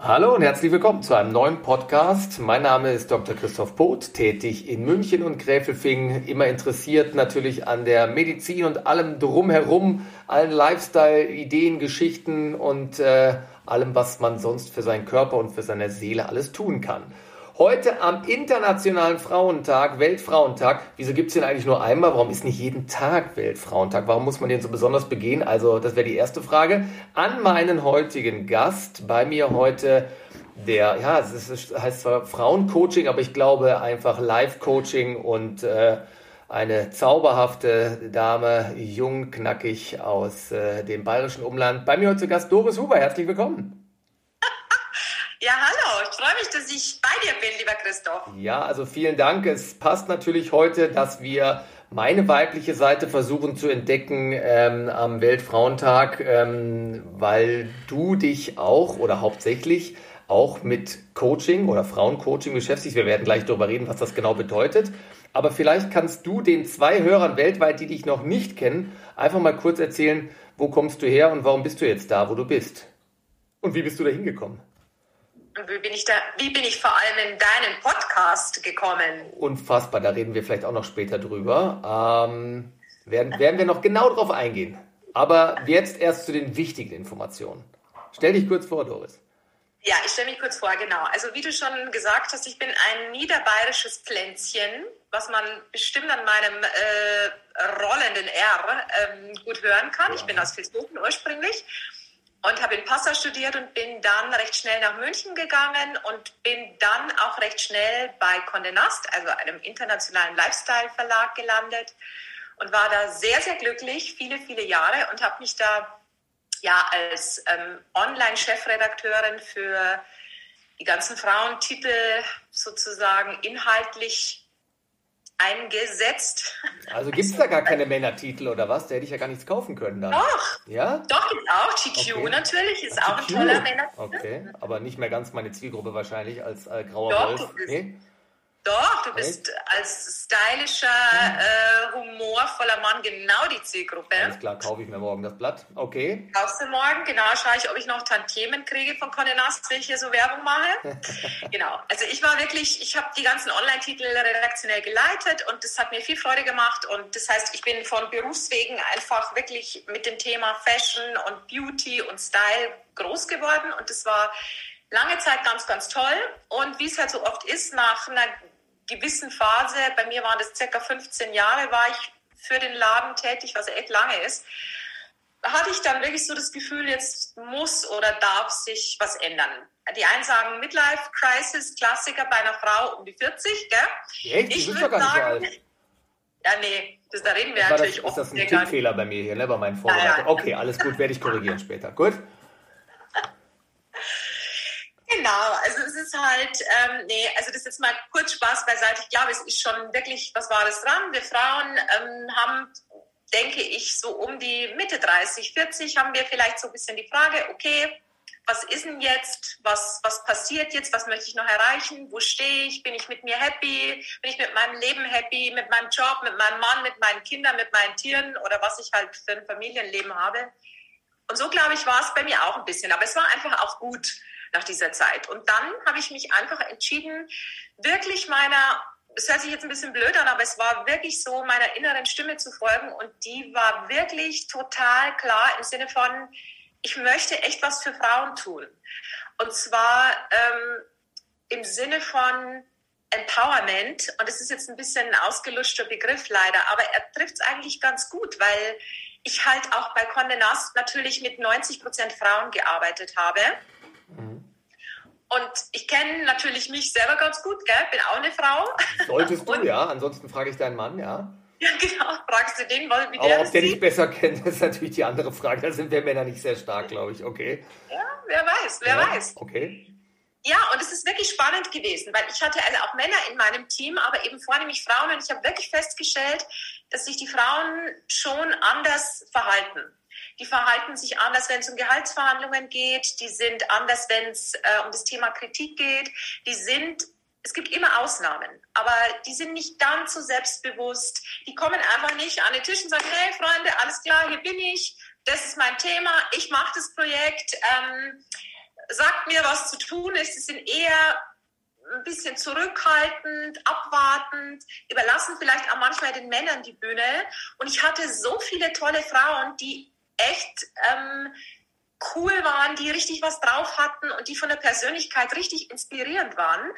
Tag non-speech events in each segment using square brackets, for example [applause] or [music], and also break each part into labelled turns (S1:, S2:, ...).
S1: Hallo und herzlich willkommen zu einem neuen Podcast. Mein Name ist Dr. Christoph Poth, tätig in München und Gräfelfing, immer interessiert natürlich an der Medizin und allem drumherum, allen Lifestyle, Ideen, Geschichten und äh, allem, was man sonst für seinen Körper und für seine Seele alles tun kann. Heute am Internationalen Frauentag, Weltfrauentag. Wieso gibt es den eigentlich nur einmal? Warum ist nicht jeden Tag Weltfrauentag? Warum muss man den so besonders begehen? Also, das wäre die erste Frage. An meinen heutigen Gast. Bei mir heute der, ja, es ist, heißt zwar Frauencoaching, aber ich glaube einfach Live-Coaching und äh, eine zauberhafte Dame, jung, knackig aus äh, dem bayerischen Umland. Bei mir heute zu Gast Doris Huber. Herzlich willkommen.
S2: Ja, hallo. Ich freue mich, dass ich bei dir bin, lieber Christoph.
S1: Ja, also vielen Dank. Es passt natürlich heute, dass wir meine weibliche Seite versuchen zu entdecken ähm, am Weltfrauentag, ähm, weil du dich auch oder hauptsächlich auch mit Coaching oder Frauencoaching beschäftigst. Wir werden gleich darüber reden, was das genau bedeutet. Aber vielleicht kannst du den zwei Hörern weltweit, die dich noch nicht kennen, einfach mal kurz erzählen, wo kommst du her und warum bist du jetzt da, wo du bist? Und wie bist du da hingekommen?
S2: Wie bin ich da, wie bin ich vor allem in deinen Podcast gekommen?
S1: Unfassbar, da reden wir vielleicht auch noch später drüber. Ähm, werden, werden wir noch genau drauf eingehen. Aber jetzt erst zu den wichtigen Informationen. Stell dich kurz vor, Doris.
S2: Ja, ich stelle mich kurz vor, genau. Also wie du schon gesagt hast, ich bin ein niederbayerisches Pflänzchen, was man bestimmt an meinem äh, rollenden R ähm, gut hören kann. Ja. Ich bin aus Vilsboten ursprünglich und habe in Passau studiert und bin dann recht schnell nach München gegangen und bin dann auch recht schnell bei Condé Nast, also einem internationalen Lifestyle-Verlag gelandet und war da sehr, sehr glücklich, viele, viele Jahre und habe mich da ja als ähm, Online-Chefredakteurin für die ganzen Frauentitel sozusagen inhaltlich eingesetzt.
S1: Also gibt es da gar keine Männertitel oder was? Da hätte ich ja gar nichts kaufen können dann.
S2: Doch. Ja? Doch, gibt auch. GQ okay. natürlich, ist auch ein toller Männertitel.
S1: Okay, aber nicht mehr ganz meine Zielgruppe wahrscheinlich als äh, grauer Doch, Wolf.
S2: Nee? Doch, du bist als stylischer, äh, humorvoller Mann genau die Zielgruppe.
S1: Alles klar, kaufe ich mir morgen das Blatt. Okay.
S2: Kaufst du morgen? Genau, schaue ich, ob ich noch Tantiemen kriege von Conde Nast, wenn ich hier so Werbung mache. [laughs] genau. Also ich war wirklich, ich habe die ganzen Online-Titel redaktionell geleitet und das hat mir viel Freude gemacht. Und das heißt, ich bin von Berufswegen einfach wirklich mit dem Thema Fashion und Beauty und Style groß geworden. Und das war lange Zeit ganz, ganz toll. Und wie es halt so oft ist, nach einer gewissen Phase, bei mir waren das circa 15 Jahre, war ich für den Laden tätig, was echt lange ist, hatte ich dann wirklich so das Gefühl, jetzt muss oder darf sich was ändern. Die einen sagen Midlife Crisis, Klassiker bei einer Frau um die 40, gell?
S1: Echt? Ich würde sagen, nicht so alt.
S2: Ja, nee, das, da reden wir das natürlich
S1: das, Ist das ein Tippfehler bei mir hier, ne, bei meinen Vorbereitungen? Okay, alles gut, werde ich korrigieren später. Gut?
S2: Genau, also es ist halt, ähm, nee, also das ist mal kurz Spaß beiseite. Ich glaube, es ist schon wirklich was Wahres dran. Wir Frauen ähm, haben, denke ich, so um die Mitte 30, 40 haben wir vielleicht so ein bisschen die Frage, okay, was ist denn jetzt? Was, was passiert jetzt? Was möchte ich noch erreichen? Wo stehe ich? Bin ich mit mir happy? Bin ich mit meinem Leben happy? Mit meinem Job, mit meinem Mann, mit meinen Kindern, mit meinen Tieren oder was ich halt für ein Familienleben habe? Und so, glaube ich, war es bei mir auch ein bisschen. Aber es war einfach auch gut nach dieser Zeit. Und dann habe ich mich einfach entschieden, wirklich meiner, es hört sich jetzt ein bisschen blöd an, aber es war wirklich so, meiner inneren Stimme zu folgen. Und die war wirklich total klar im Sinne von, ich möchte echt was für Frauen tun. Und zwar ähm, im Sinne von Empowerment. Und das ist jetzt ein bisschen ein ausgelutschter Begriff leider, aber er trifft es eigentlich ganz gut, weil ich halt auch bei Condé Nast natürlich mit 90 Prozent Frauen gearbeitet habe. Mhm. Und ich kenne natürlich mich selber ganz gut, gell? bin auch eine Frau.
S1: Solltest du, ja. Ansonsten frage ich deinen Mann, ja. [laughs]
S2: Ja, genau. Fragst du den, wie
S1: der Aber ob der dich besser kennt, [laughs] ist natürlich die andere Frage. Da sind wir Männer nicht sehr stark, glaube ich. Okay.
S2: Ja, wer weiß, wer ja, weiß.
S1: Okay.
S2: Ja, und es ist wirklich spannend gewesen, weil ich hatte also auch Männer in meinem Team, aber eben vornehmlich Frauen. Und ich habe wirklich festgestellt, dass sich die Frauen schon anders verhalten. Die verhalten sich anders, wenn es um Gehaltsverhandlungen geht. Die sind anders, wenn es äh, um das Thema Kritik geht. Die sind es gibt immer Ausnahmen, aber die sind nicht ganz so selbstbewusst. Die kommen einfach nicht an den Tisch und sagen, hey Freunde, alles klar, hier bin ich, das ist mein Thema, ich mache das Projekt. Ähm, sagt mir, was zu tun ist. Sie sind eher ein bisschen zurückhaltend, abwartend, überlassen vielleicht auch manchmal den Männern die Bühne. Und ich hatte so viele tolle Frauen, die echt ähm, cool waren, die richtig was drauf hatten und die von der Persönlichkeit richtig inspirierend waren.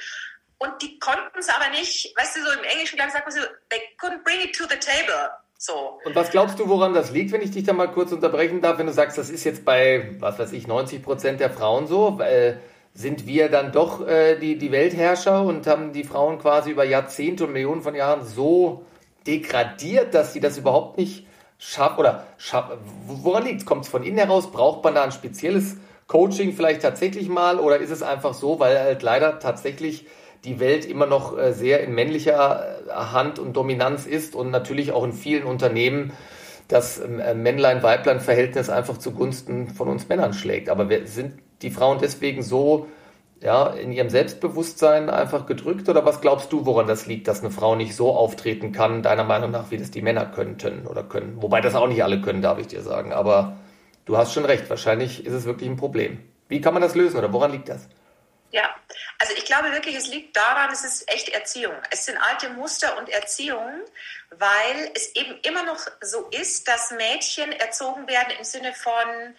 S2: Und die konnten es aber nicht, weißt du, so im Englischen sagt man so, they couldn't bring it to the table. So.
S1: Und was glaubst du, woran das liegt, wenn ich dich da mal kurz unterbrechen darf, wenn du sagst, das ist jetzt bei, was weiß ich, 90 Prozent der Frauen so? Weil sind wir dann doch äh, die, die Weltherrscher und haben die Frauen quasi über Jahrzehnte und Millionen von Jahren so degradiert, dass sie das überhaupt nicht schaffen oder schaffen. Woran liegt es? Kommt es von innen heraus? Braucht man da ein spezielles Coaching vielleicht tatsächlich mal oder ist es einfach so, weil halt leider tatsächlich die Welt immer noch äh, sehr in männlicher äh, Hand und Dominanz ist und natürlich auch in vielen Unternehmen das ähm, äh, Männlein-Weiblein-Verhältnis einfach zugunsten von uns Männern schlägt. Aber sind die Frauen deswegen so ja, in ihrem Selbstbewusstsein einfach gedrückt? Oder was glaubst du, woran das liegt, dass eine Frau nicht so auftreten kann, deiner Meinung nach, wie das die Männer könnten oder können? Wobei das auch nicht alle können, darf ich dir sagen. Aber du hast schon recht, wahrscheinlich ist es wirklich ein Problem. Wie kann man das lösen oder woran liegt das?
S2: Ja, also ich glaube wirklich, es liegt daran, es ist echt Erziehung. Es sind alte Muster und Erziehung, weil es eben immer noch so ist, dass Mädchen erzogen werden im Sinne von,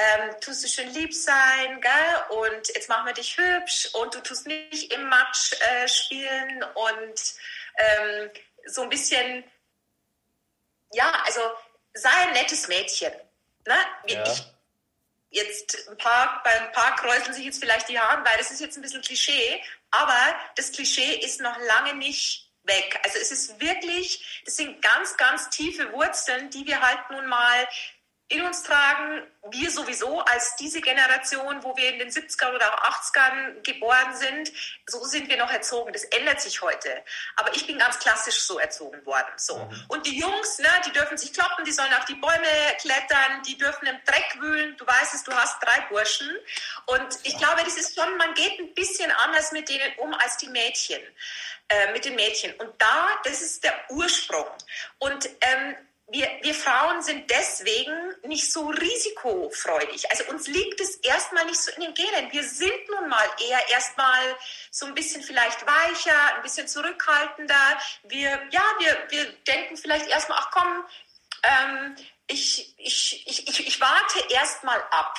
S2: ähm, tust du schön lieb sein, gell? Und jetzt machen wir dich hübsch und du tust nicht im Matsch äh, spielen und ähm, so ein bisschen, ja, also sei ein nettes Mädchen. Ne? Ja. Ich, jetzt ein paar, bei ein paar kräuseln sich jetzt vielleicht die Haare, weil das ist jetzt ein bisschen Klischee, aber das Klischee ist noch lange nicht weg. Also es ist wirklich, das sind ganz, ganz tiefe Wurzeln, die wir halt nun mal in uns tragen, wir sowieso als diese Generation, wo wir in den 70er oder auch 80ern geboren sind, so sind wir noch erzogen. Das ändert sich heute. Aber ich bin ganz klassisch so erzogen worden. So. Mhm. Und die Jungs, ne, die dürfen sich kloppen, die sollen auf die Bäume klettern, die dürfen im Dreck wühlen. Du weißt es, du hast drei Burschen. Und ich glaube, das ist schon, man geht ein bisschen anders mit denen um als die Mädchen, äh, mit den Mädchen. Und da, das ist der Ursprung. Und ähm, wir, wir Frauen sind deswegen nicht so risikofreudig. Also uns liegt es erstmal nicht so in den Genen. Wir sind nun mal eher erstmal so ein bisschen vielleicht weicher, ein bisschen zurückhaltender. Wir, ja, wir, wir denken vielleicht erstmal, ach komm, ähm, ich, ich, ich, ich, ich warte erstmal ab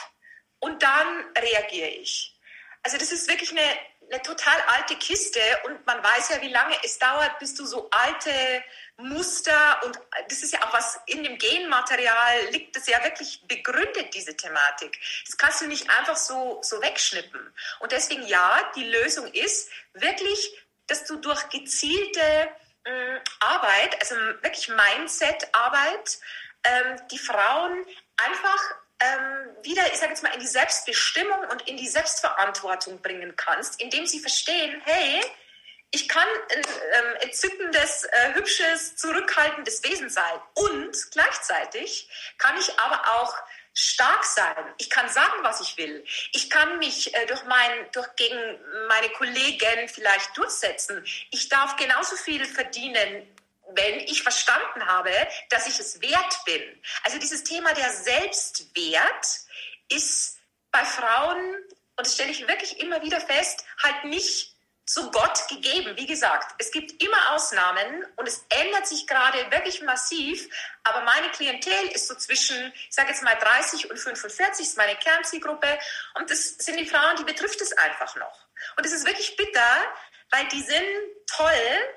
S2: und dann reagiere ich. Also das ist wirklich eine, eine total alte Kiste und man weiß ja, wie lange es dauert, bis du so alte Muster und das ist ja auch was in dem Genmaterial liegt, das ja wirklich begründet, diese Thematik. Das kannst du nicht einfach so, so wegschnippen. Und deswegen ja, die Lösung ist wirklich, dass du durch gezielte äh, Arbeit, also wirklich Mindset-Arbeit, ähm, die Frauen einfach ähm, wieder, ich sage jetzt mal, in die Selbstbestimmung und in die Selbstverantwortung bringen kannst, indem sie verstehen, hey, ich kann ein ähm, entzückendes, äh, hübsches, zurückhaltendes Wesen sein und gleichzeitig kann ich aber auch stark sein. Ich kann sagen, was ich will. Ich kann mich äh, durch mein, durch gegen meine Kollegen vielleicht durchsetzen. Ich darf genauso viel verdienen, wenn ich verstanden habe, dass ich es wert bin. Also dieses Thema der Selbstwert ist bei Frauen, und das stelle ich wirklich immer wieder fest, halt nicht zu Gott gegeben. Wie gesagt, es gibt immer Ausnahmen und es ändert sich gerade wirklich massiv. Aber meine Klientel ist so zwischen, ich sage jetzt mal 30 und 45, ist meine Kernzielgruppe. Und das sind die Frauen, die betrifft es einfach noch. Und es ist wirklich bitter, weil die sind toll,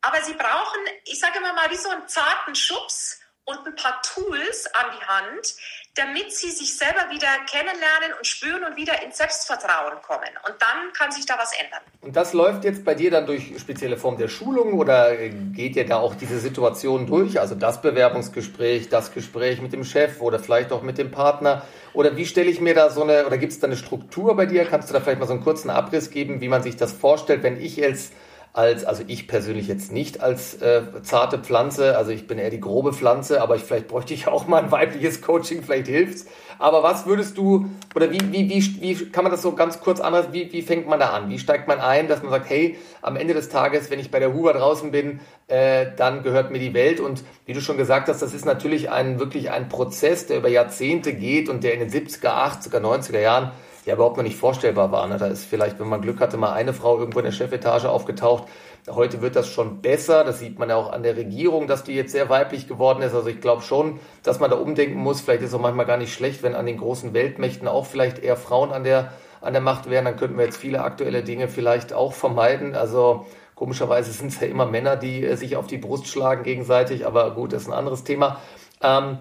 S2: aber sie brauchen, ich sage immer mal, wie so einen zarten Schubs und ein paar Tools an die Hand, damit sie sich selber wieder kennenlernen und spüren und wieder ins Selbstvertrauen kommen. Und dann kann sich da was ändern.
S1: Und das läuft jetzt bei dir dann durch spezielle Form der Schulung oder geht ihr da auch diese Situation durch? Also das Bewerbungsgespräch, das Gespräch mit dem Chef oder vielleicht auch mit dem Partner? Oder wie stelle ich mir da so eine, oder gibt es da eine Struktur bei dir? Kannst du da vielleicht mal so einen kurzen Abriss geben, wie man sich das vorstellt, wenn ich jetzt als, also ich persönlich jetzt nicht als äh, zarte Pflanze, also ich bin eher die grobe Pflanze, aber ich, vielleicht bräuchte ich [laughs] auch mal ein weibliches Coaching, vielleicht hilft's. Aber was würdest du, oder wie, wie, wie, wie kann man das so ganz kurz anders, wie, wie fängt man da an? Wie steigt man ein, dass man sagt, hey, am Ende des Tages, wenn ich bei der Huber draußen bin, äh, dann gehört mir die Welt. Und wie du schon gesagt hast, das ist natürlich ein, wirklich ein Prozess, der über Jahrzehnte geht und der in den 70er, 80er, 90er Jahren ja überhaupt noch nicht vorstellbar war. Ne? Da ist vielleicht, wenn man Glück hatte, mal eine Frau irgendwo in der Chefetage aufgetaucht. Heute wird das schon besser. Das sieht man ja auch an der Regierung, dass die jetzt sehr weiblich geworden ist. Also ich glaube schon, dass man da umdenken muss. Vielleicht ist es auch manchmal gar nicht schlecht, wenn an den großen Weltmächten auch vielleicht eher Frauen an der, an der Macht wären. Dann könnten wir jetzt viele aktuelle Dinge vielleicht auch vermeiden. Also komischerweise sind es ja immer Männer, die äh, sich auf die Brust schlagen gegenseitig. Aber gut, das ist ein anderes Thema. Ähm,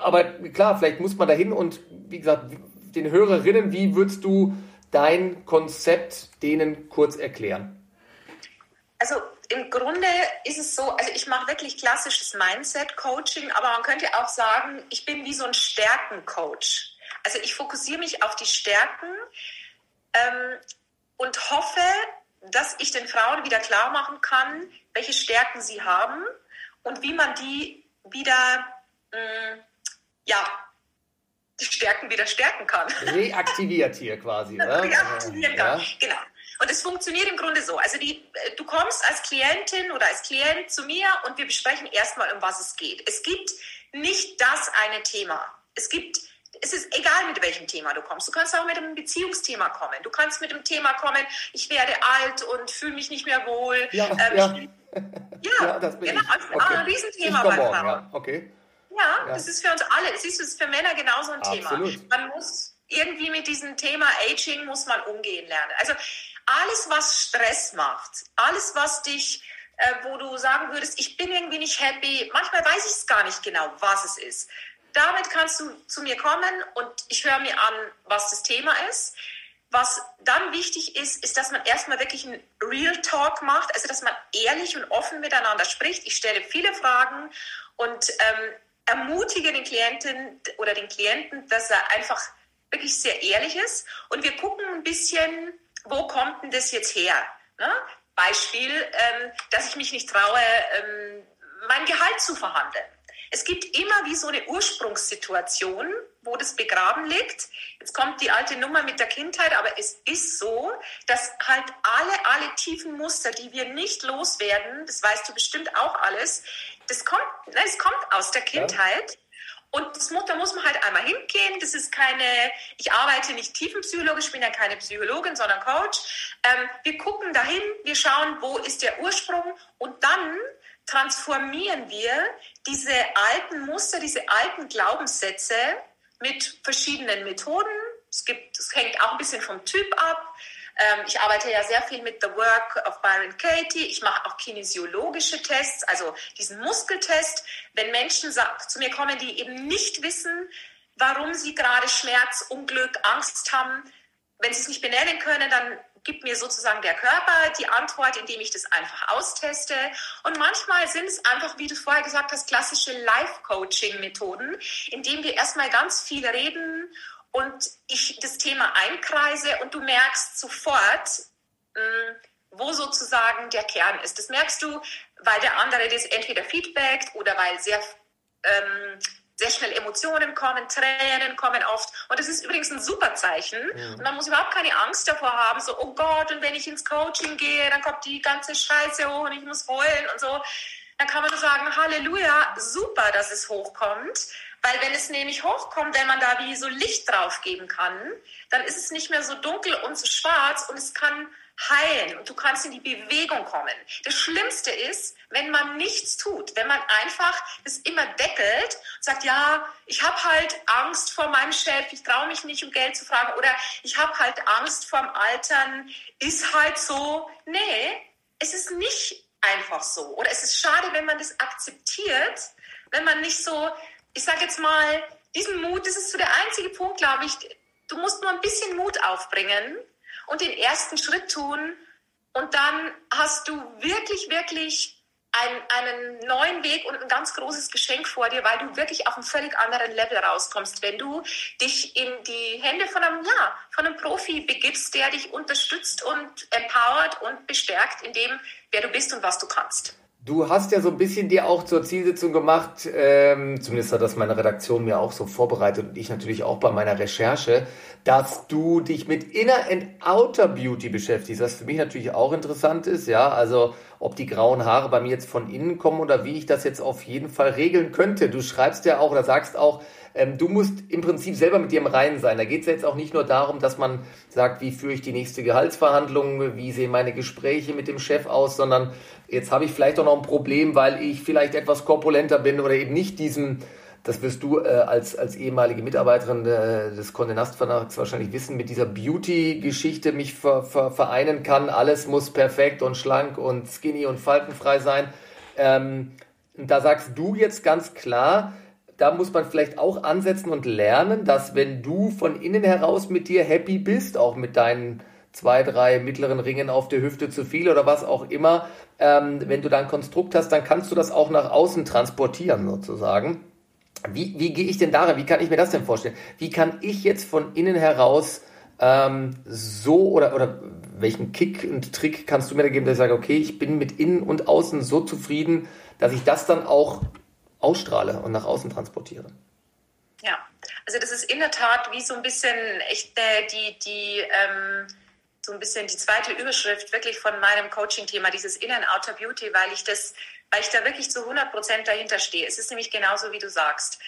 S1: aber klar, vielleicht muss man dahin und wie gesagt, den Hörerinnen, wie würdest du dein Konzept denen kurz erklären?
S2: Also im Grunde ist es so, also ich mache wirklich klassisches Mindset-Coaching, aber man könnte auch sagen, ich bin wie so ein Stärken-Coach. Also ich fokussiere mich auf die Stärken ähm, und hoffe, dass ich den Frauen wieder klar machen kann, welche Stärken sie haben und wie man die wieder, mh, mm, ja, die Stärken wieder stärken kann.
S1: Reaktiviert hier quasi, oder? [laughs]
S2: Reaktivieren kann, ja. genau. Und es funktioniert im Grunde so. Also die, äh, du kommst als Klientin oder als Klient zu mir und wir besprechen erstmal, um was es geht. Es gibt nicht das eine Thema. Es gibt es ist egal, mit welchem Thema du kommst. Du kannst auch mit einem Beziehungsthema kommen. Du kannst mit dem Thema kommen, ich werde alt und fühle mich nicht mehr wohl.
S1: Ja, ähm, ja. Ich, [laughs] ja, ja, das bin genau. Ich. Okay. ein Riesenthema bei Frauen. Ja, okay.
S2: Ja, ja, das ist für uns alle. Es ist für Männer genauso ein Absolut. Thema. Man muss irgendwie mit diesem Thema Aging muss man umgehen lernen. Also alles, was Stress macht, alles, was dich, äh, wo du sagen würdest, ich bin irgendwie nicht happy, manchmal weiß ich es gar nicht genau, was es ist. Damit kannst du zu mir kommen und ich höre mir an, was das Thema ist. Was dann wichtig ist, ist, dass man erstmal wirklich einen Real Talk macht, also dass man ehrlich und offen miteinander spricht. Ich stelle viele Fragen und ähm, ermutige den Klienten oder den Klienten, dass er einfach wirklich sehr ehrlich ist. Und wir gucken ein bisschen, wo kommt denn das jetzt her? Ne? Beispiel, ähm, dass ich mich nicht traue, ähm, mein Gehalt zu verhandeln. Es gibt immer wie so eine Ursprungssituation, wo das begraben liegt. Jetzt kommt die alte Nummer mit der Kindheit, aber es ist so, dass halt alle, alle tiefen Muster, die wir nicht loswerden, das weißt du bestimmt auch alles, das kommt, das kommt aus der Kindheit. Ja. Und das, da muss man halt einmal hingehen. Das ist keine, ich arbeite nicht tiefenpsychologisch, ich bin ja keine Psychologin, sondern Coach. Ähm, wir gucken dahin, wir schauen, wo ist der Ursprung und dann transformieren wir diese alten Muster, diese alten Glaubenssätze mit verschiedenen Methoden. Es, gibt, es hängt auch ein bisschen vom Typ ab. Ähm, ich arbeite ja sehr viel mit The Work of Byron Katie. Ich mache auch kinesiologische Tests, also diesen Muskeltest. Wenn Menschen zu mir kommen, die eben nicht wissen, warum sie gerade Schmerz, Unglück, Angst haben, wenn sie es nicht benennen können, dann gibt mir sozusagen der Körper die Antwort, indem ich das einfach austeste. Und manchmal sind es einfach, wie du vorher gesagt hast, klassische Life-Coaching-Methoden, indem wir erstmal ganz viel reden und ich das Thema einkreise und du merkst sofort, hm, wo sozusagen der Kern ist. Das merkst du, weil der andere das entweder feedbackt oder weil sehr, ähm, sehr schnell Emotionen kommen, Tränen kommen oft. Und das ist übrigens ein super Zeichen. Mhm. Und man muss überhaupt keine Angst davor haben, so, oh Gott, und wenn ich ins Coaching gehe, dann kommt die ganze Scheiße hoch und ich muss heulen und so. Dann kann man nur sagen, Halleluja, super, dass es hochkommt. Weil wenn es nämlich hochkommt, wenn man da wie so Licht drauf geben kann, dann ist es nicht mehr so dunkel und so schwarz und es kann heilen und du kannst in die Bewegung kommen. Das Schlimmste ist, wenn man nichts tut, wenn man einfach das immer deckelt sagt, ja, ich habe halt Angst vor meinem Chef, ich traue mich nicht, um Geld zu fragen oder ich habe halt Angst vorm Altern, ist halt so. Nee, es ist nicht einfach so. Oder es ist schade, wenn man das akzeptiert, wenn man nicht so ich sage jetzt mal, diesen Mut, das ist so der einzige Punkt, glaube ich. Du musst nur ein bisschen Mut aufbringen und den ersten Schritt tun. Und dann hast du wirklich, wirklich einen, einen neuen Weg und ein ganz großes Geschenk vor dir, weil du wirklich auf einem völlig anderen Level rauskommst, wenn du dich in die Hände von einem, ja, von einem Profi begibst, der dich unterstützt und empowert und bestärkt in dem, wer du bist und was du kannst.
S1: Du hast ja so ein bisschen dir auch zur Zielsetzung gemacht, ähm, zumindest hat das meine Redaktion mir auch so vorbereitet und ich natürlich auch bei meiner Recherche, dass du dich mit Inner and Outer Beauty beschäftigst, was für mich natürlich auch interessant ist, ja, also ob die grauen Haare bei mir jetzt von innen kommen oder wie ich das jetzt auf jeden Fall regeln könnte. Du schreibst ja auch oder sagst auch, ähm, du musst im Prinzip selber mit dir im Reinen sein. Da geht es jetzt auch nicht nur darum, dass man sagt, wie führe ich die nächste Gehaltsverhandlung, wie sehen meine Gespräche mit dem Chef aus, sondern jetzt habe ich vielleicht auch noch ein Problem, weil ich vielleicht etwas korpulenter bin oder eben nicht diesem das wirst du äh, als, als ehemalige Mitarbeiterin äh, des Condé Nast Verlags wahrscheinlich wissen, mit dieser Beauty-Geschichte mich ver, ver, vereinen kann. Alles muss perfekt und schlank und skinny und faltenfrei sein. Ähm, da sagst du jetzt ganz klar, da muss man vielleicht auch ansetzen und lernen, dass wenn du von innen heraus mit dir happy bist, auch mit deinen zwei, drei mittleren Ringen auf der Hüfte zu viel oder was auch immer, ähm, wenn du da ein Konstrukt hast, dann kannst du das auch nach außen transportieren sozusagen. Wie, wie gehe ich denn daran? Wie kann ich mir das denn vorstellen? Wie kann ich jetzt von innen heraus ähm, so oder, oder welchen Kick und Trick kannst du mir da geben, dass ich sage, okay, ich bin mit innen und außen so zufrieden, dass ich das dann auch ausstrahle und nach außen transportiere?
S2: Ja, also das ist in der Tat wie so ein bisschen echt äh, die, die ähm, so ein bisschen die zweite Überschrift wirklich von meinem Coaching-Thema, dieses Innen-Outer Beauty, weil ich das weil ich da wirklich zu 100 Prozent dahinter stehe. Es ist nämlich genauso, wie du sagst.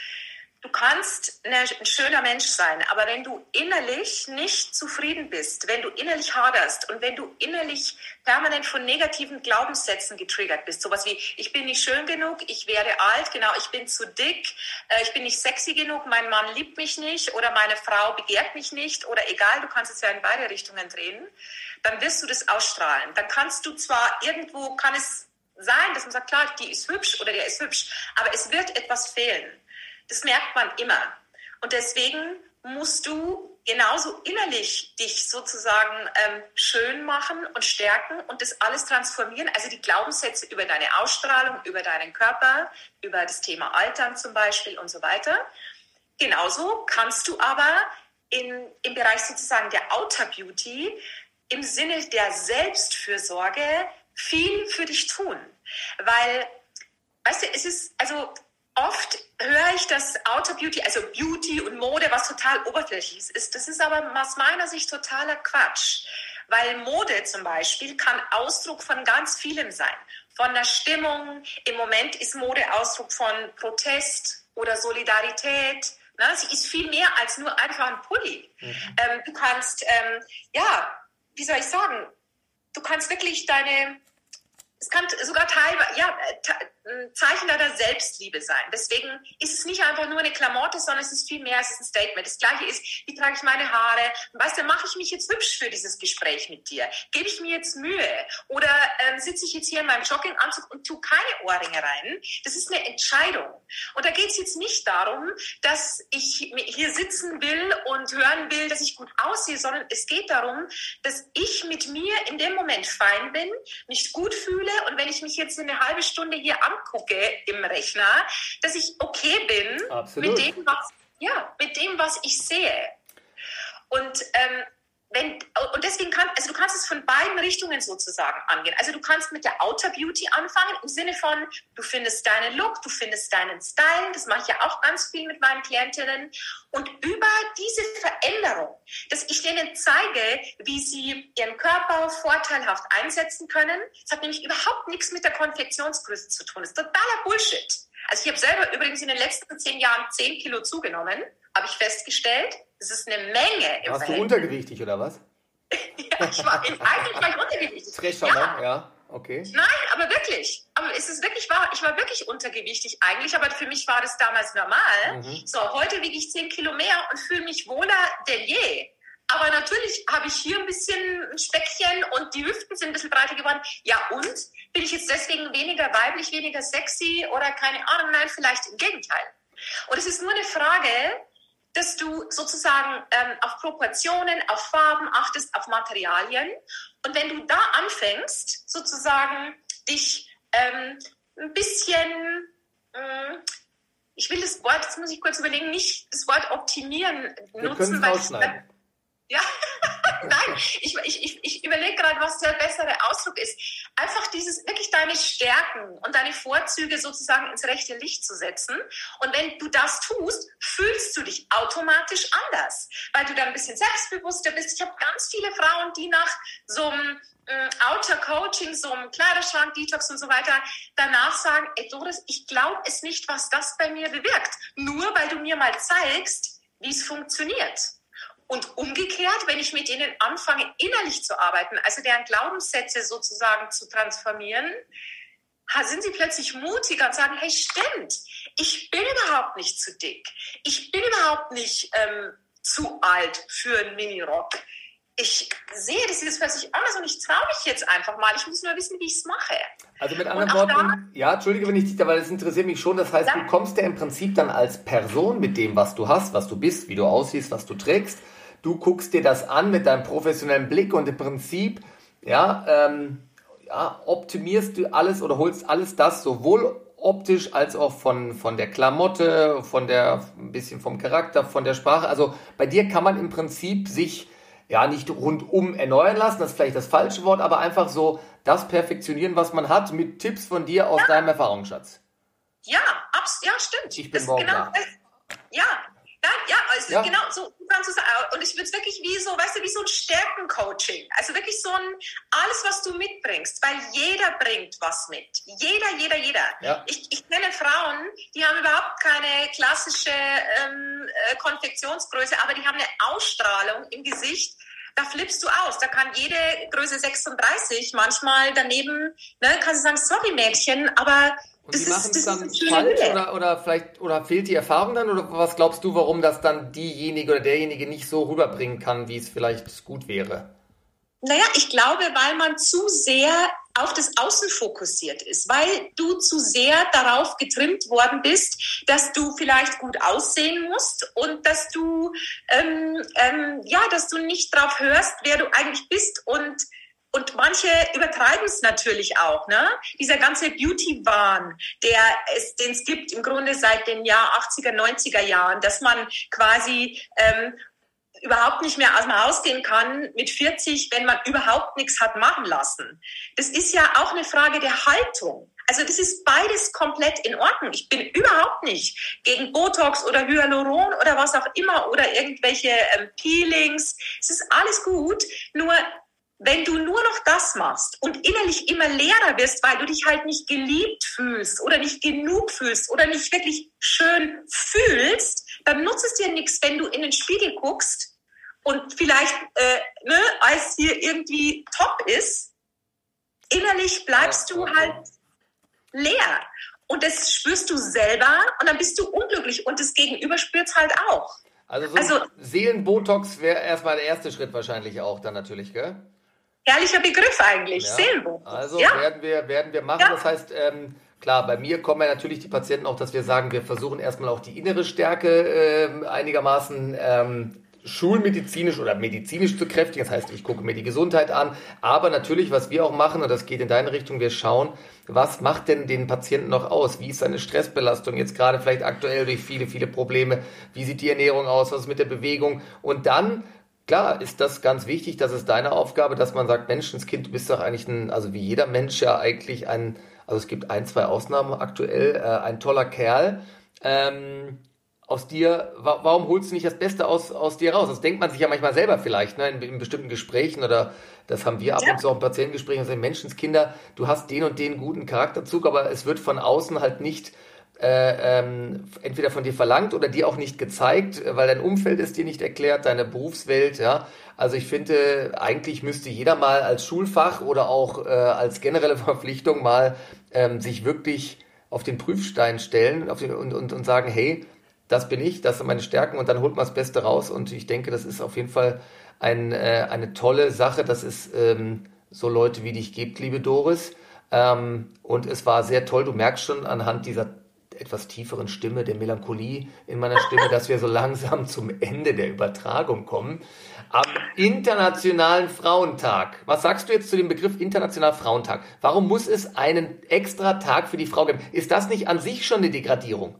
S2: Du kannst ein schöner Mensch sein, aber wenn du innerlich nicht zufrieden bist, wenn du innerlich haderst und wenn du innerlich permanent von negativen Glaubenssätzen getriggert bist, sowas wie ich bin nicht schön genug, ich werde alt, genau, ich bin zu dick, äh, ich bin nicht sexy genug, mein Mann liebt mich nicht oder meine Frau begehrt mich nicht oder egal, du kannst es ja in beide Richtungen drehen, dann wirst du das ausstrahlen. Dann kannst du zwar irgendwo, kann es sein, dass man sagt, klar, die ist hübsch oder der ist hübsch, aber es wird etwas fehlen. Das merkt man immer. Und deswegen musst du genauso innerlich dich sozusagen ähm, schön machen und stärken und das alles transformieren. Also die Glaubenssätze über deine Ausstrahlung, über deinen Körper, über das Thema Altern zum Beispiel und so weiter. Genauso kannst du aber in, im Bereich sozusagen der Outer Beauty im Sinne der Selbstfürsorge viel für dich tun. Weil, weißt du, es ist, also oft höre ich, dass Outer Beauty, also Beauty und Mode, was total oberflächliches ist. Das ist aber aus meiner Sicht totaler Quatsch. Weil Mode zum Beispiel kann Ausdruck von ganz vielem sein. Von der Stimmung. Im Moment ist Mode Ausdruck von Protest oder Solidarität. Ne? Sie ist viel mehr als nur einfach ein Pulli. Mhm. Ähm, du kannst, ähm, ja, wie soll ich sagen, du kannst wirklich deine, es kann sogar teilweise, ja, ein Zeichen deiner Selbstliebe sein. Deswegen ist es nicht einfach nur eine Klamotte, sondern es ist viel mehr, es ist ein Statement. Das gleiche ist, wie trage ich meine Haare? Weißt du, mache ich mich jetzt hübsch für dieses Gespräch mit dir? Gebe ich mir jetzt Mühe? Oder ähm, sitze ich jetzt hier in meinem Jogginganzug und tue keine Ohrringe rein? Das ist eine Entscheidung. Und da geht es jetzt nicht darum, dass ich hier sitzen will und hören will, dass ich gut aussehe, sondern es geht darum, dass ich mit mir in dem Moment fein bin, mich gut fühle und wenn ich mich jetzt eine halbe Stunde hier angucke im Rechner, dass ich okay bin Absolut. mit dem, was, ja, mit dem, was ich sehe. Und ähm, wenn, und deswegen kann, also du kannst es von beiden Richtungen sozusagen angehen. Also du kannst mit der Outer Beauty anfangen im Sinne von, du findest deinen Look, du findest deinen Style. Das mache ich ja auch ganz viel mit meinen Klientinnen. Und über diese Veränderung, dass ich denen zeige, wie sie ihren Körper vorteilhaft einsetzen können. Das hat nämlich überhaupt nichts mit der Konfektionsgröße zu tun. Das ist totaler Bullshit. Also ich habe selber übrigens in den letzten zehn Jahren zehn Kilo zugenommen, habe ich festgestellt. Das ist eine Menge.
S1: Im Warst du untergewichtig oder was? [laughs]
S2: ja, ich war, eigentlich war ich untergewichtig. [laughs]
S1: Très ja. ja, okay.
S2: Nein, aber wirklich. Aber es ist wirklich wahr. Ich war wirklich untergewichtig eigentlich, aber für mich war das damals normal. Mhm. So, heute wiege ich 10 Kilo mehr und fühle mich wohler denn je. Aber natürlich habe ich hier ein bisschen ein Speckchen und die Hüften sind ein bisschen breiter geworden. Ja, und? Bin ich jetzt deswegen weniger weiblich, weniger sexy oder keine Ahnung? Nein, vielleicht im Gegenteil. Und es ist nur eine Frage, dass du sozusagen ähm, auf Proportionen, auf Farben achtest, auf Materialien. Und wenn du da anfängst, sozusagen dich ähm, ein bisschen, äh, ich will das Wort, jetzt muss ich kurz überlegen, nicht das Wort optimieren
S1: Wir nutzen, weil ich,
S2: ja, [laughs] nein, ich, ich, ich, überlege gerade, was der bessere Ausdruck ist. Einfach dieses, wirklich deine Stärken und deine Vorzüge sozusagen ins rechte Licht zu setzen. Und wenn du das tust, fühlst du dich automatisch anders, weil du dann ein bisschen selbstbewusster bist. Ich habe ganz viele Frauen, die nach so einem Outer Coaching, so im Kleiderschrank, Detox und so weiter, danach sagen, ey Doris, ich glaube es nicht, was das bei mir bewirkt. Nur weil du mir mal zeigst, wie es funktioniert. Und umgekehrt, wenn ich mit ihnen anfange, innerlich zu arbeiten, also deren Glaubenssätze sozusagen zu transformieren, sind sie plötzlich mutiger und sagen, hey, stimmt, ich bin überhaupt nicht zu dick. Ich bin überhaupt nicht ähm, zu alt für einen Minirock ich sehe, das ist plötzlich anders und ich traue mich jetzt einfach mal. Ich muss nur wissen, wie ich es mache.
S1: Also mit anderen Worten, da, ja, entschuldige, wenn ich dich da, weil das interessiert mich schon. Das heißt, ja. du kommst ja im Prinzip dann als Person mit dem, was du hast, was du bist, wie du aussiehst, was du trägst. Du guckst dir das an mit deinem professionellen Blick und im Prinzip, ja, ähm, ja, optimierst du alles oder holst alles das sowohl optisch als auch von, von der Klamotte, von der, ein bisschen vom Charakter, von der Sprache. Also bei dir kann man im Prinzip sich ja, nicht rundum erneuern lassen, das ist vielleicht das falsche Wort, aber einfach so das perfektionieren, was man hat, mit Tipps von dir aus ja. deinem Erfahrungsschatz.
S2: Ja, abs ja, stimmt.
S1: Ich bin morgen genau,
S2: das, Ja, ja, ja, also ja. genau so du sagen. Und ich würde es wirklich wie so, weißt du, wie so ein Stärkencoaching. Also wirklich so ein, alles, was du mitbringst, weil jeder bringt was mit. Jeder, jeder, jeder. Ja. Ich, ich kenne Frauen, die haben überhaupt keine klassische ähm, äh, Konfektionsgröße, aber die haben eine Ausstrahlung im Gesicht, da flippst du aus. Da kann jede Größe 36 manchmal daneben, ne, kannst du sagen, sorry Mädchen, aber
S1: und das die machen es dann falsch oder, oder vielleicht oder fehlt die Erfahrung dann oder was glaubst du, warum das dann diejenige oder derjenige nicht so rüberbringen kann, wie es vielleicht gut wäre?
S2: Naja, ich glaube, weil man zu sehr auf das Außen fokussiert ist, weil du zu sehr darauf getrimmt worden bist, dass du vielleicht gut aussehen musst und dass du ähm, ähm, ja, dass du nicht drauf hörst, wer du eigentlich bist und und manche übertreiben es natürlich auch. Ne? Dieser ganze Beauty-Wahn, der es, den es gibt im Grunde seit den Jahr 80er, 90er Jahren, dass man quasi ähm, überhaupt nicht mehr aus dem Haus gehen kann mit 40, wenn man überhaupt nichts hat machen lassen. Das ist ja auch eine Frage der Haltung. Also das ist beides komplett in Ordnung. Ich bin überhaupt nicht gegen Botox oder Hyaluron oder was auch immer oder irgendwelche ähm, Peelings. Es ist alles gut. Nur wenn du nur noch das machst und innerlich immer leerer wirst, weil du dich halt nicht geliebt fühlst oder nicht genug fühlst oder nicht wirklich schön fühlst, dann nutzt es dir nichts, wenn du in den Spiegel guckst und vielleicht äh, ne, als hier irgendwie top ist. Innerlich bleibst du halt leer. Und das spürst du selber und dann bist du unglücklich und das Gegenüber spürt es halt auch.
S1: Also, so also Seelenbotox wäre erstmal der erste Schritt wahrscheinlich auch dann natürlich, gell?
S2: Herrlicher Begriff eigentlich, ja. Seelenbogen.
S1: Also ja. werden, wir, werden wir machen. Ja. Das heißt, ähm, klar, bei mir kommen ja natürlich die Patienten auch, dass wir sagen, wir versuchen erstmal auch die innere Stärke äh, einigermaßen ähm, schulmedizinisch oder medizinisch zu kräftigen. Das heißt, ich gucke mir die Gesundheit an. Aber natürlich, was wir auch machen, und das geht in deine Richtung, wir schauen, was macht denn den Patienten noch aus? Wie ist seine Stressbelastung jetzt gerade vielleicht aktuell durch viele, viele Probleme? Wie sieht die Ernährung aus? Was ist mit der Bewegung? Und dann Klar ist das ganz wichtig, das ist deine Aufgabe, dass man sagt, Menschenskind, du bist doch eigentlich ein, also wie jeder Mensch ja eigentlich ein, also es gibt ein, zwei Ausnahmen aktuell, äh, ein toller Kerl. Ähm, aus dir, wa warum holst du nicht das Beste aus, aus dir raus? Das denkt man sich ja manchmal selber vielleicht, ne, in, in bestimmten Gesprächen oder das haben wir ab ja. und zu auch in Patientengesprächen, also Menschenskinder, du hast den und den guten Charakterzug, aber es wird von außen halt nicht äh, ähm, entweder von dir verlangt oder dir auch nicht gezeigt, weil dein Umfeld es dir nicht erklärt, deine Berufswelt, ja. Also ich finde, eigentlich müsste jeder mal als Schulfach oder auch äh, als generelle [laughs] Verpflichtung mal ähm, sich wirklich auf den Prüfstein stellen den, und, und, und sagen, hey, das bin ich, das sind meine Stärken und dann holt man das Beste raus. Und ich denke, das ist auf jeden Fall ein, äh, eine tolle Sache, dass es ähm, so Leute wie dich gibt, liebe Doris. Ähm, und es war sehr toll, du merkst schon anhand dieser etwas tieferen Stimme, der Melancholie in meiner Stimme, dass wir so langsam zum Ende der Übertragung kommen. Am Internationalen Frauentag. Was sagst du jetzt zu dem Begriff Internationaler Frauentag? Warum muss es einen extra Tag für die Frau geben? Ist das nicht an sich schon eine Degradierung?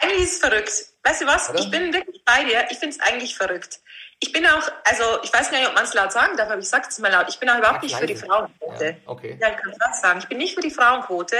S2: Eigentlich ist es verrückt. Weißt du was? Oder? Ich bin wirklich bei dir. Ich finde es eigentlich verrückt. Ich bin auch, also ich weiß gar nicht, ob man es laut sagen darf, aber ich sage es mal laut. Ich bin auch überhaupt nicht für die Frauenquote. Ja, okay. Ja, ich kann das sagen. Ich bin nicht für die Frauenquote,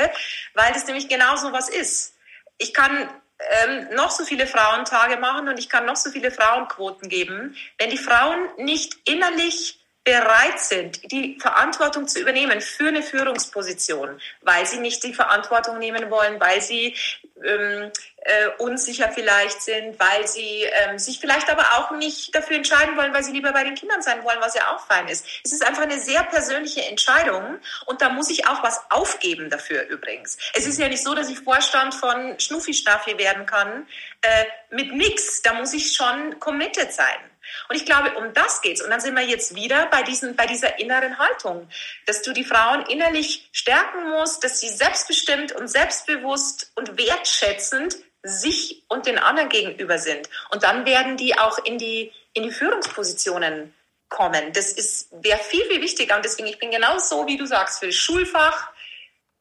S2: weil das nämlich genau so was ist. Ich kann ähm, noch so viele Frauentage machen und ich kann noch so viele Frauenquoten geben. Wenn die Frauen nicht innerlich bereit sind, die Verantwortung zu übernehmen für eine Führungsposition, weil sie nicht die Verantwortung nehmen wollen, weil sie ähm, äh, unsicher vielleicht sind, weil sie ähm, sich vielleicht aber auch nicht dafür entscheiden wollen, weil sie lieber bei den Kindern sein wollen, was ja auch fein ist. Es ist einfach eine sehr persönliche Entscheidung und da muss ich auch was aufgeben dafür übrigens. Es ist ja nicht so, dass ich Vorstand von Schnuffi-Schnaffi werden kann äh, mit nix. Da muss ich schon committed sein. Und ich glaube, um das geht's. Und dann sind wir jetzt wieder bei, diesen, bei dieser inneren Haltung, dass du die Frauen innerlich stärken musst, dass sie selbstbestimmt und selbstbewusst und wertschätzend sich und den anderen gegenüber sind. Und dann werden die auch in die, in die Führungspositionen kommen. Das ist, wäre viel, viel wichtiger. Und deswegen, ich bin genau so, wie du sagst, für das Schulfach,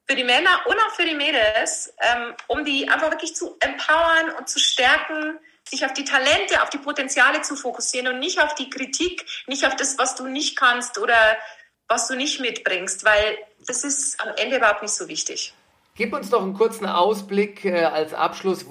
S2: für die Männer und auch für die Mädels, ähm, um die einfach wirklich zu empowern und zu stärken, sich auf die Talente, auf die Potenziale zu fokussieren und nicht auf die Kritik, nicht auf das, was du nicht kannst oder was du nicht mitbringst, weil das ist am Ende überhaupt nicht so wichtig.
S1: Gib uns doch einen kurzen Ausblick äh, als Abschluss.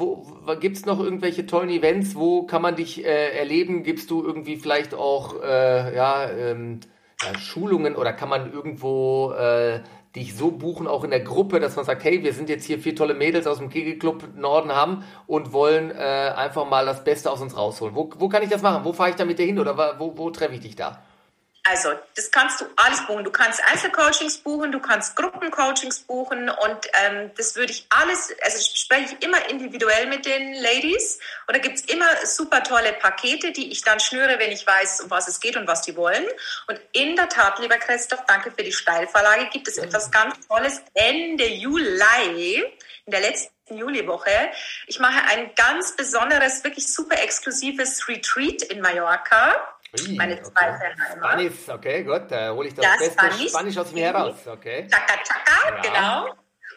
S1: Gibt es noch irgendwelche tollen Events? Wo kann man dich äh, erleben? Gibst du irgendwie vielleicht auch äh, ja, ähm, ja, Schulungen oder kann man irgendwo äh, dich so buchen, auch in der Gruppe, dass man sagt, hey, wir sind jetzt hier vier tolle Mädels aus dem Kegelclub Norden haben und wollen äh, einfach mal das Beste aus uns rausholen. Wo, wo kann ich das machen? Wo fahre ich da mit dir hin oder wo, wo treffe ich dich da?
S2: Also, das kannst du alles buchen. Du kannst Einzelcoachings buchen, du kannst Gruppencoachings buchen und ähm, das würde ich alles, also spreche ich immer individuell mit den Ladies und da gibt's immer super tolle Pakete, die ich dann schnüre, wenn ich weiß, um was es geht und was die wollen. Und in der Tat, lieber Christoph, danke für die Steilvorlage, gibt es etwas ganz Tolles Ende Juli, in der letzten Juliwoche. Ich mache ein ganz besonderes, wirklich super exklusives Retreat in Mallorca
S1: meine zwei okay. Spanisch, okay, gut, da hole ich das ja, beste Spanisch, Spanisch aus mir heraus, okay.
S2: Chaka Chaka, ja. genau.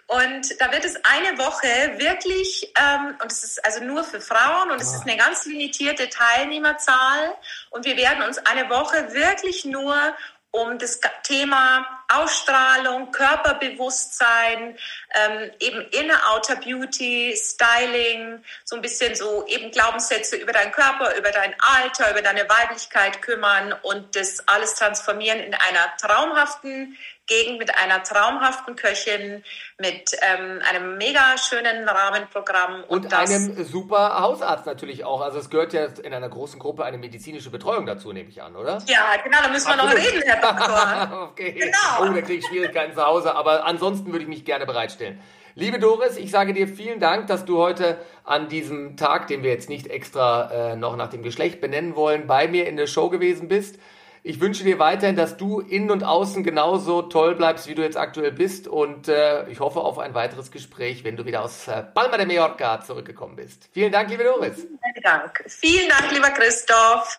S2: Und da wird es eine Woche wirklich, ähm, und es ist also nur für Frauen und es ist ah. eine ganz limitierte Teilnehmerzahl. Und wir werden uns eine Woche wirklich nur um das Thema Ausstrahlung, Körperbewusstsein, ähm, eben Inner Outer Beauty, Styling, so ein bisschen so eben Glaubenssätze über deinen Körper, über dein Alter, über deine Weiblichkeit kümmern und das alles transformieren in einer traumhaften Gegend mit einer traumhaften Köchin, mit ähm, einem mega schönen Rahmenprogramm.
S1: Und, und einem super Hausarzt natürlich auch. Also es gehört ja in einer großen Gruppe eine medizinische Betreuung dazu, nehme ich an, oder?
S2: Ja, genau, da müssen wir noch reden, Herr Doktor. [laughs]
S1: okay. Genau. Oh, da kriege ich Schwierigkeiten zu Hause, aber ansonsten würde ich mich gerne bereitstellen. Liebe Doris, ich sage dir vielen Dank, dass du heute an diesem Tag, den wir jetzt nicht extra äh, noch nach dem Geschlecht benennen wollen, bei mir in der Show gewesen bist. Ich wünsche dir weiterhin, dass du innen und außen genauso toll bleibst, wie du jetzt aktuell bist. Und äh, ich hoffe auf ein weiteres Gespräch, wenn du wieder aus äh, Palma de Mallorca zurückgekommen bist. Vielen Dank, liebe Doris.
S2: Vielen Dank. Vielen Dank, lieber Christoph.